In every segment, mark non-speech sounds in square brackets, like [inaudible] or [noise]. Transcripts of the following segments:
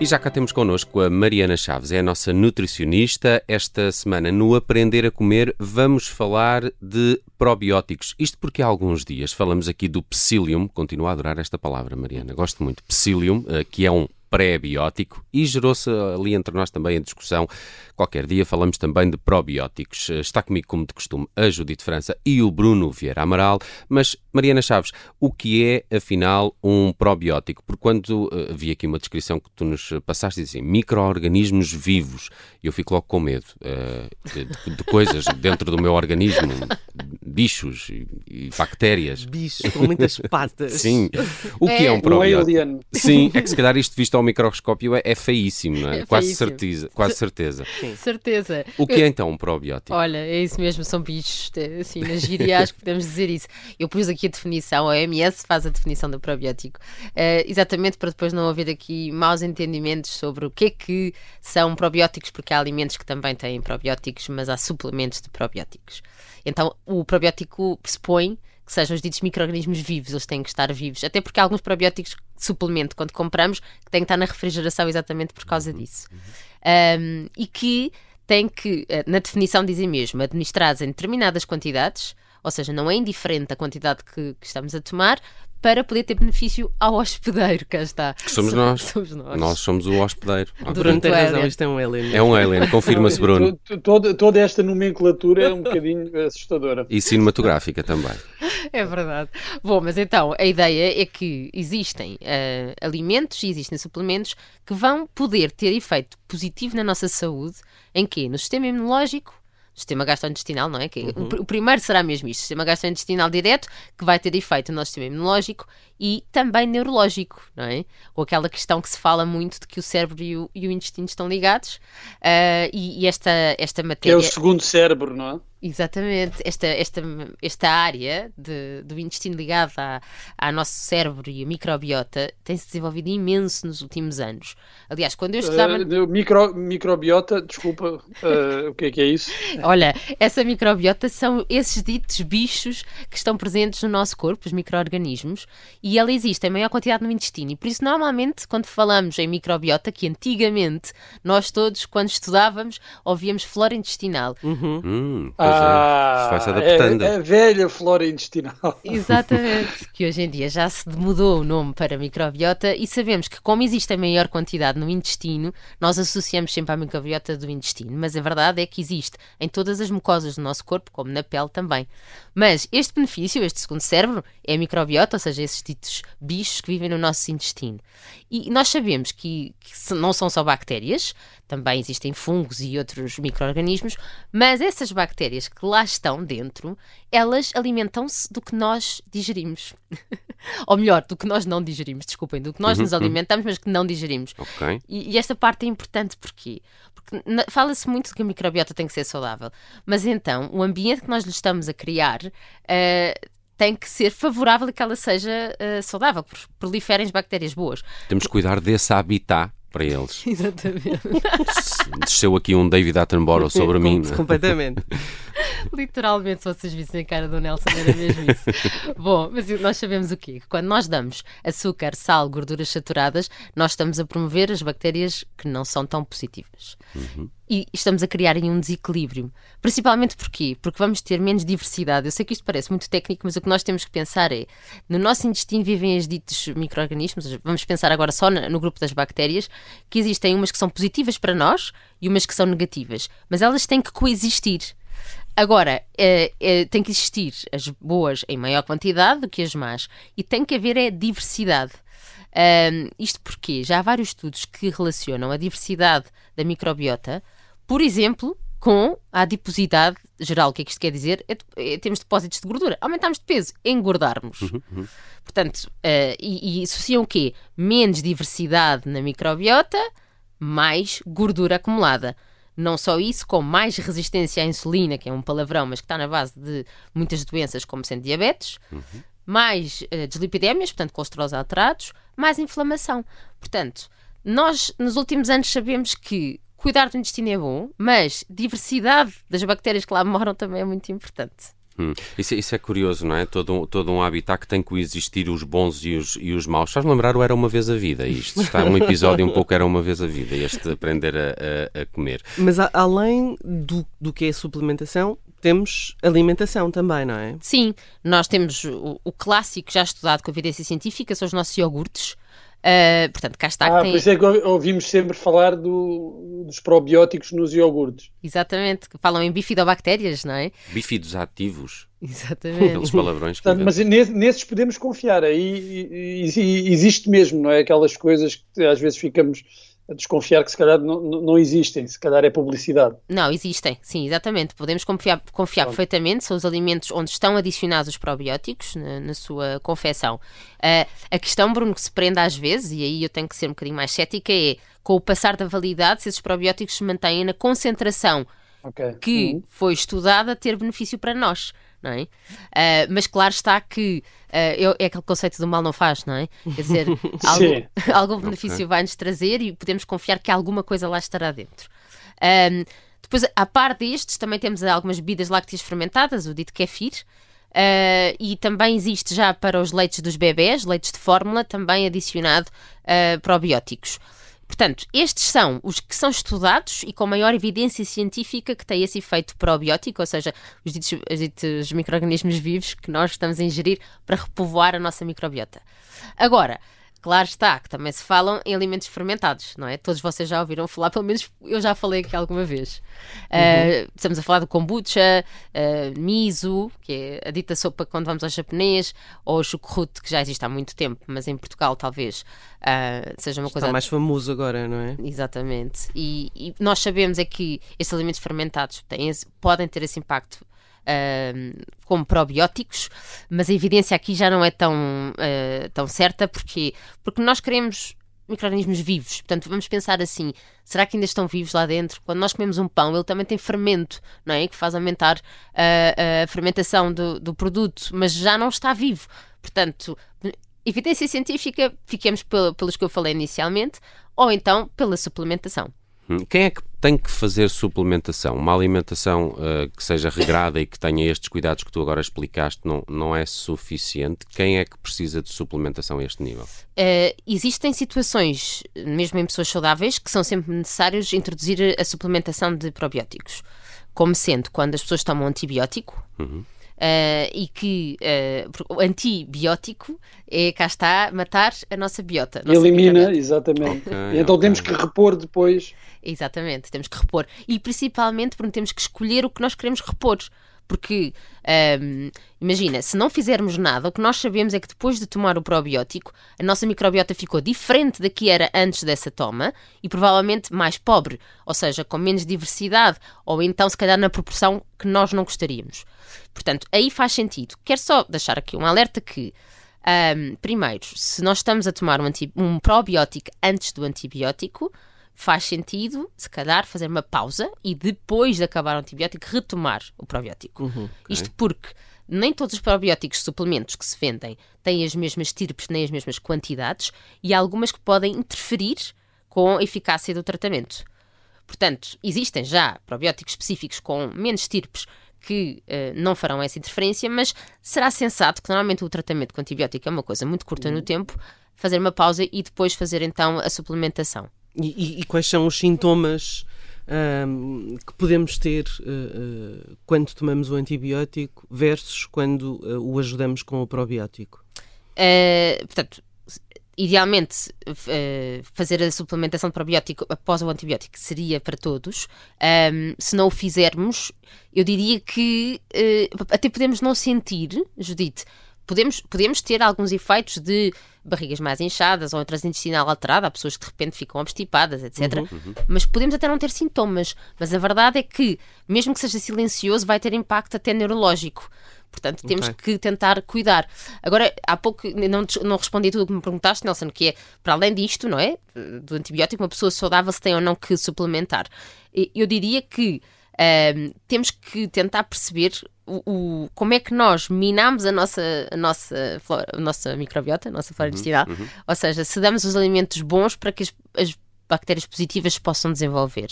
E já cá temos connosco a Mariana Chaves, é a nossa nutricionista. Esta semana, no Aprender a Comer, vamos falar de probióticos. Isto porque há alguns dias falamos aqui do psyllium, continuo a adorar esta palavra, Mariana, gosto muito, psyllium, eh, que é um pré-biótico e gerou-se ali entre nós também a discussão. Qualquer dia falamos também de probióticos. Está comigo, como de costume, a Judite França e o Bruno Vieira Amaral. Mas, Mariana Chaves, o que é, afinal, um probiótico? Porque quando uh, vi aqui uma descrição que tu nos passaste, dizem micro-organismos vivos, eu fico logo com medo uh, de, de, coisas dentro do meu organismo, bichos e, e, bactérias. Bichos com muitas [laughs] patas. Sim. O que é, é um probiótico? Sim, é que se calhar isto visto ao microscópio é, é feíssimo, não é? [laughs] é quase certeza. Quase certeza. Sim. Certeza. O que é então um probiótico? Olha, é isso mesmo, são bichos, assim, na gíria acho que podemos dizer isso. Eu pus aqui a definição, a OMS faz a definição do probiótico, uh, exatamente para depois não haver aqui maus entendimentos sobre o que é que são probióticos, porque há alimentos que também têm probióticos, mas há suplementos de probióticos. Então, o probiótico pressupõe que sejam os ditos micro-organismos vivos, eles têm que estar vivos. Até porque há alguns probióticos de suplemento, quando compramos, que têm que estar na refrigeração exatamente por causa disso. Um, e que têm que, eh, na definição dizem mesmo, administrados em determinadas quantidades, ou seja, não é indiferente a quantidade que, que estamos a tomar, para poder ter benefício ao hospedeiro, cá está. Que somos nós. [laughs] Somos nós. Nós somos o hospedeiro. Durante a razão, isto é um alien. É um alien, confirma-se, Bruno. Toda, toda esta nomenclatura é um bocadinho assustadora. E cinematográfica também. É verdade. Bom, mas então, a ideia é que existem uh, alimentos e existem suplementos que vão poder ter efeito positivo na nossa saúde, em quê? No sistema imunológico, sistema gastrointestinal, não é? Que uhum. o, primeiro será mesmo isto, sistema gastrointestinal direto, que vai ter efeito no nosso sistema imunológico e também neurológico, não é? Ou aquela questão que se fala muito de que o cérebro e o, e o intestino estão ligados uh, e, e, esta, esta matéria... Que é o segundo cérebro, não é? Exatamente, esta, esta, esta área de, do intestino ligado à, ao nosso cérebro e a microbiota tem-se desenvolvido imenso nos últimos anos. Aliás, quando eu estudava. Uh, micro, microbiota, desculpa, uh, o que é que é isso? [laughs] Olha, essa microbiota são esses ditos bichos que estão presentes no nosso corpo, os micro-organismos, e ela existe em maior quantidade no intestino. E por isso, normalmente, quando falamos em microbiota, que antigamente nós todos, quando estudávamos, ouvíamos flora intestinal. Uhum. Hum, ah, vai se adaptando. É, é velha flora intestinal. [laughs] Exatamente, que hoje em dia já se mudou o nome para microbiota e sabemos que, como existe a maior quantidade no intestino, nós associamos sempre à microbiota do intestino, mas a verdade é que existe em todas as mucosas do nosso corpo, como na pele também. Mas este benefício, este segundo cérebro, é a microbiota, ou seja, esses ditos bichos que vivem no nosso intestino. E nós sabemos que, que não são só bactérias, também existem fungos e outros micro-organismos, mas essas bactérias que lá estão dentro, elas alimentam-se do que nós digerimos. [laughs] Ou melhor, do que nós não digerimos, desculpem, do que nós uhum, nos uhum. alimentamos, mas que não digerimos. Okay. E, e, esta parte é importante porquê? Porque fala-se muito de que a microbiota tem que ser saudável, mas então o ambiente que nós lhe estamos a criar. Uh, tem que ser favorável a que ela seja uh, saudável, que proliferem as bactérias boas. Temos que cuidar desse habitat para eles. [laughs] Exatamente. Desceu aqui um David Attenborough sobre mim. É? Completamente. [laughs] [laughs] Literalmente, se vocês vissem a cara do Nelson, era mesmo isso. [laughs] Bom, mas nós sabemos o quê? Que quando nós damos açúcar, sal, gorduras saturadas, nós estamos a promover as bactérias que não são tão positivas. Uhum. E estamos a criar aí um desequilíbrio. Principalmente porquê? Porque vamos ter menos diversidade. Eu sei que isto parece muito técnico, mas o que nós temos que pensar é: no nosso intestino vivem os ditos micro-organismos, vamos pensar agora só no grupo das bactérias, que existem umas que são positivas para nós e umas que são negativas, mas elas têm que coexistir. Agora, é, é, tem que existir as boas em maior quantidade do que as más e tem que haver é diversidade. Um, isto porque já há vários estudos que relacionam a diversidade da microbiota, por exemplo, com a adiposidade geral. O que é que isto quer dizer? É, é, temos depósitos de gordura. Aumentamos de peso, engordarmos. Uhum, uhum. Portanto, uh, e, e associam o quê? Menos diversidade na microbiota, mais gordura acumulada. Não só isso, como mais resistência à insulina, que é um palavrão, mas que está na base de muitas doenças, como sendo diabetes, uhum. mais uh, dislipidémias, portanto, colesterol alterados, mais inflamação. Portanto, nós nos últimos anos sabemos que cuidar do intestino é bom, mas diversidade das bactérias que lá moram também é muito importante. Hum. Isso, isso, é curioso, não é? Todo um, todo um habitat que tem que coexistir os bons e os, e os maus. Faz lembrar o Era Uma Vez a Vida, isto. Está um episódio um pouco Era Uma Vez a Vida, este aprender a, a, a comer. Mas a, além do, do que é suplementação, temos alimentação também, não é? Sim, nós temos o, o clássico já estudado com evidência científica, são os nossos iogurtes. Uh, portanto, cá está. Ah, tem... por isso é que ouvimos sempre falar do, dos probióticos nos iogurtes. Exatamente, que falam em bifidobactérias, não é? Bífidos ativos. [laughs] Exatamente. Aqueles palavrões que Portanto, Mas nesses podemos confiar, aí existe mesmo, não é? Aquelas coisas que às vezes ficamos a desconfiar que se calhar não, não existem, se calhar é publicidade. Não, existem, sim, exatamente. Podemos confiar, confiar perfeitamente, são os alimentos onde estão adicionados os probióticos na, na sua confecção. Uh, a questão, Bruno, que se prende às vezes, e aí eu tenho que ser um bocadinho mais cética, é com o passar da validade se esses probióticos se mantêm na concentração okay. que uhum. foi estudada ter benefício para nós não é? Uh, mas claro está que uh, é aquele conceito do mal não faz, não é? Quer dizer, [laughs] algo, algum benefício okay. vai-nos trazer e podemos confiar que alguma coisa lá estará dentro. Um, depois, a par destes, também temos algumas bebidas lácteas fermentadas, o dito kefir, Uh, e também existe já para os leites dos bebés, leites de fórmula, também adicionado uh, probióticos. Portanto, estes são os que são estudados e com maior evidência científica que têm esse efeito probiótico, ou seja, os ditos, os ditos micro-organismos vivos que nós estamos a ingerir para repovoar a nossa microbiota. Agora, Claro está, que também se falam em alimentos fermentados, não é? Todos vocês já ouviram falar, pelo menos eu já falei aqui alguma vez. Uhum. Uh, estamos a falar do kombucha, uh, miso, que é a dita sopa quando vamos ao japonês, ou chucrute, que já existe há muito tempo, mas em Portugal talvez uh, seja uma Está coisa... mais famoso agora, não é? Exatamente. E, e nós sabemos é que estes alimentos fermentados têm, podem ter esse impacto uh, como probióticos, mas a evidência aqui já não é tão, uh, tão certa, porque, porque nós queremos micro-organismos vivos. Portanto, vamos pensar assim: será que ainda estão vivos lá dentro? Quando nós comemos um pão, ele também tem fermento, não é? Que faz aumentar uh, a fermentação do, do, produto, mas já não está vivo. Portanto, evidência científica, fiquemos pelos que eu falei inicialmente, ou então pela suplementação. Hum, quem é que tem que fazer suplementação? Uma alimentação uh, que seja regrada e que tenha estes cuidados que tu agora explicaste não, não é suficiente? Quem é que precisa de suplementação a este nível? Uh, existem situações, mesmo em pessoas saudáveis, que são sempre necessários introduzir a suplementação de probióticos. Como sendo quando as pessoas tomam antibiótico. Uhum Uh, e que uh, o antibiótico é, cá está, matar a nossa biota. Nossa Elimina, exatamente. Okay, então okay. temos que repor depois. Exatamente, temos que repor. E principalmente porque temos que escolher o que nós queremos repor. Porque, um, imagina, se não fizermos nada, o que nós sabemos é que depois de tomar o probiótico, a nossa microbiota ficou diferente da que era antes dessa toma e provavelmente mais pobre, ou seja, com menos diversidade, ou então se calhar na proporção que nós não gostaríamos. Portanto, aí faz sentido. Quero só deixar aqui um alerta que, um, primeiro, se nós estamos a tomar um, um probiótico antes do antibiótico, faz sentido, se calhar, fazer uma pausa e depois de acabar o antibiótico, retomar o probiótico. Uhum, okay. Isto porque nem todos os probióticos suplementos que se vendem têm as mesmas tirpes nem as mesmas quantidades e há algumas que podem interferir com a eficácia do tratamento. Portanto, existem já probióticos específicos com menos tirpes que uh, não farão essa interferência, mas será sensato que normalmente o tratamento com antibiótico é uma coisa muito curta no uhum. tempo, fazer uma pausa e depois fazer então a suplementação. E, e, quais são os sintomas um, que podemos ter uh, uh, quando tomamos o antibiótico versus quando uh, o ajudamos com o probiótico? portanto, idealmente fazer a suplementação de probiótico após o antibiótico seria para todos. Um, se não o fizermos, eu diria que até podemos não sentir, Judite, podemos, podemos ter alguns efeitos de barrigas mais inchadas ou intestinal alterada, há pessoas que de repente ficam obstipadas, etc. Uhum, uhum. Mas podemos até não ter sintomas. Mas a verdade é que, mesmo que seja silencioso, vai ter impacto até neurológico. Portanto, temos okay. que tentar cuidar. Agora, há pouco não, não respondi tudo o que me perguntaste, Nelson, que é, para além disto, não é? Do antibiótico, uma pessoa saudável se tem ou não que suplementar. Eu diria que um, temos que tentar perceber o, o, como é que nós minamos a nossa, a nossa, flora, a nossa microbiota, a nossa flora uhum, intestinal. Uhum. Ou seja, se damos os alimentos bons para que as, as bactérias positivas se possam desenvolver.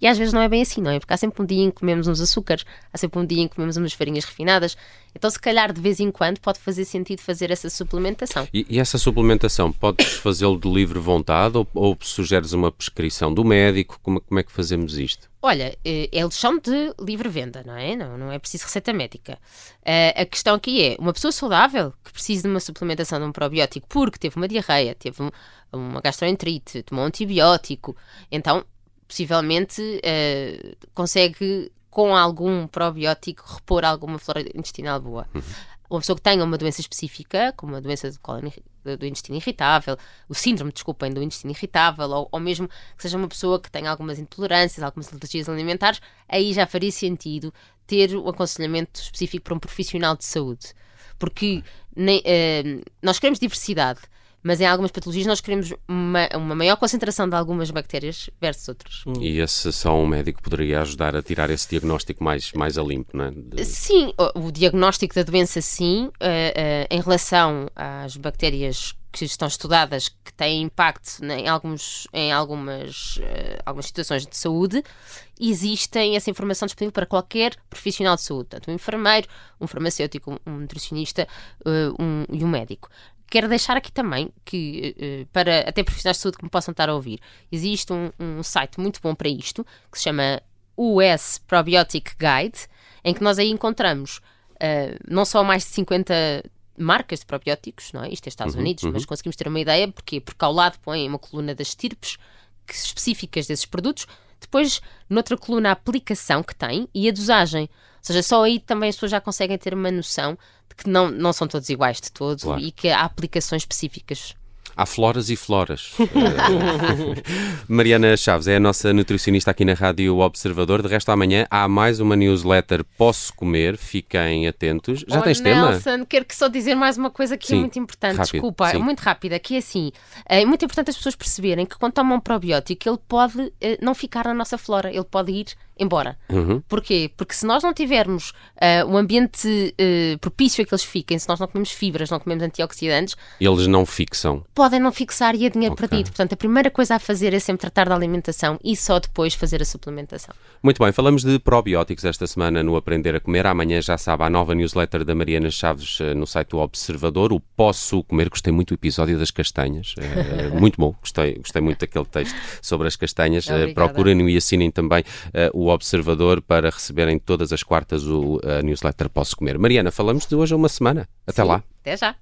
E às vezes não é bem assim, não é? Porque há sempre um dia em que comemos uns açúcares, há sempre um dia em que comemos umas farinhas refinadas. Então, se calhar, de vez em quando, pode fazer sentido fazer essa suplementação. E, e essa suplementação, podes fazê-lo de livre vontade ou, ou sugeres uma prescrição do médico? Como, como é que fazemos isto? Olha, eh, eles são de livre venda, não é? Não, não é preciso receita médica. Uh, a questão aqui é, uma pessoa saudável que precisa de uma suplementação de um probiótico porque teve uma diarreia, teve um, uma gastroenterite, tomou um antibiótico, então possivelmente uh, consegue, com algum probiótico, repor alguma flora intestinal boa. Uhum. Uma pessoa que tenha uma doença específica, como a doença do, colon, do intestino irritável, o síndrome, desculpem, do intestino irritável, ou, ou mesmo que seja uma pessoa que tenha algumas intolerâncias, algumas alergias alimentares, aí já faria sentido ter um aconselhamento específico para um profissional de saúde. Porque nem, uh, nós queremos diversidade, mas em algumas patologias nós queremos uma, uma maior concentração de algumas bactérias versus outras. Hum. E esse só um médico poderia ajudar a tirar esse diagnóstico mais, mais a limpo, não é? De... Sim, o, o, diagnóstico da doença, sim, uh, uh, em relação às bactérias que estão estudadas que têm impacto em, alguns, em algumas, uh, algumas situações de saúde, existem essa informação disponível para qualquer profissional de saúde, tanto um enfermeiro, um farmacêutico, um nutricionista uh, um, e um médico quero deixar aqui também que, uh, para até profissionais de saúde que me possam estar a ouvir, existe um, um site muito bom para isto, que se chama US Probiotic Guide, em que nós aí encontramos uh, não só mais de 50 marcas de probióticos, não é? Isto é Estados uhum, Unidos, uhum. mas conseguimos ter uma ideia, porque Porque ao lado põem uma coluna das estirpes específicas desses produtos, depois noutra coluna a aplicação que tem e a dosagem. Ou seja, só aí também as pessoas já conseguem ter uma noção que não, não são todos iguais de todo claro. e que há aplicações específicas. Há floras e floras. [laughs] Mariana Chaves é a nossa nutricionista aqui na Rádio Observador. De resto, amanhã há mais uma newsletter Posso Comer. Fiquem atentos. Já oh, tens Nelson, tema? quero que só dizer mais uma coisa que é sim, é muito importante. Rápido, Desculpa, sim. é muito rápida. Que é assim: é muito importante as pessoas perceberem que quando tomam um probiótico, ele pode eh, não ficar na nossa flora, ele pode ir embora. Uhum. Porquê? Porque se nós não tivermos uh, um ambiente uh, propício a que eles fiquem, se nós não comemos fibras, não comemos antioxidantes, eles não fixam. Podem não fixar e é dinheiro okay. perdido. Portanto, a primeira coisa a fazer é sempre tratar da alimentação e só depois fazer a suplementação. Muito bem, falamos de probióticos esta semana no Aprender a Comer. Amanhã já sabe a nova newsletter da Mariana Chaves uh, no site do Observador, o Posso Comer. Gostei muito do episódio das castanhas. [laughs] muito bom, gostei, gostei muito daquele texto sobre as castanhas. procurem e assinem também o o Observador para receberem todas as quartas o a newsletter Posso Comer. Mariana, falamos de hoje a uma semana. Até Sim, lá. Até já.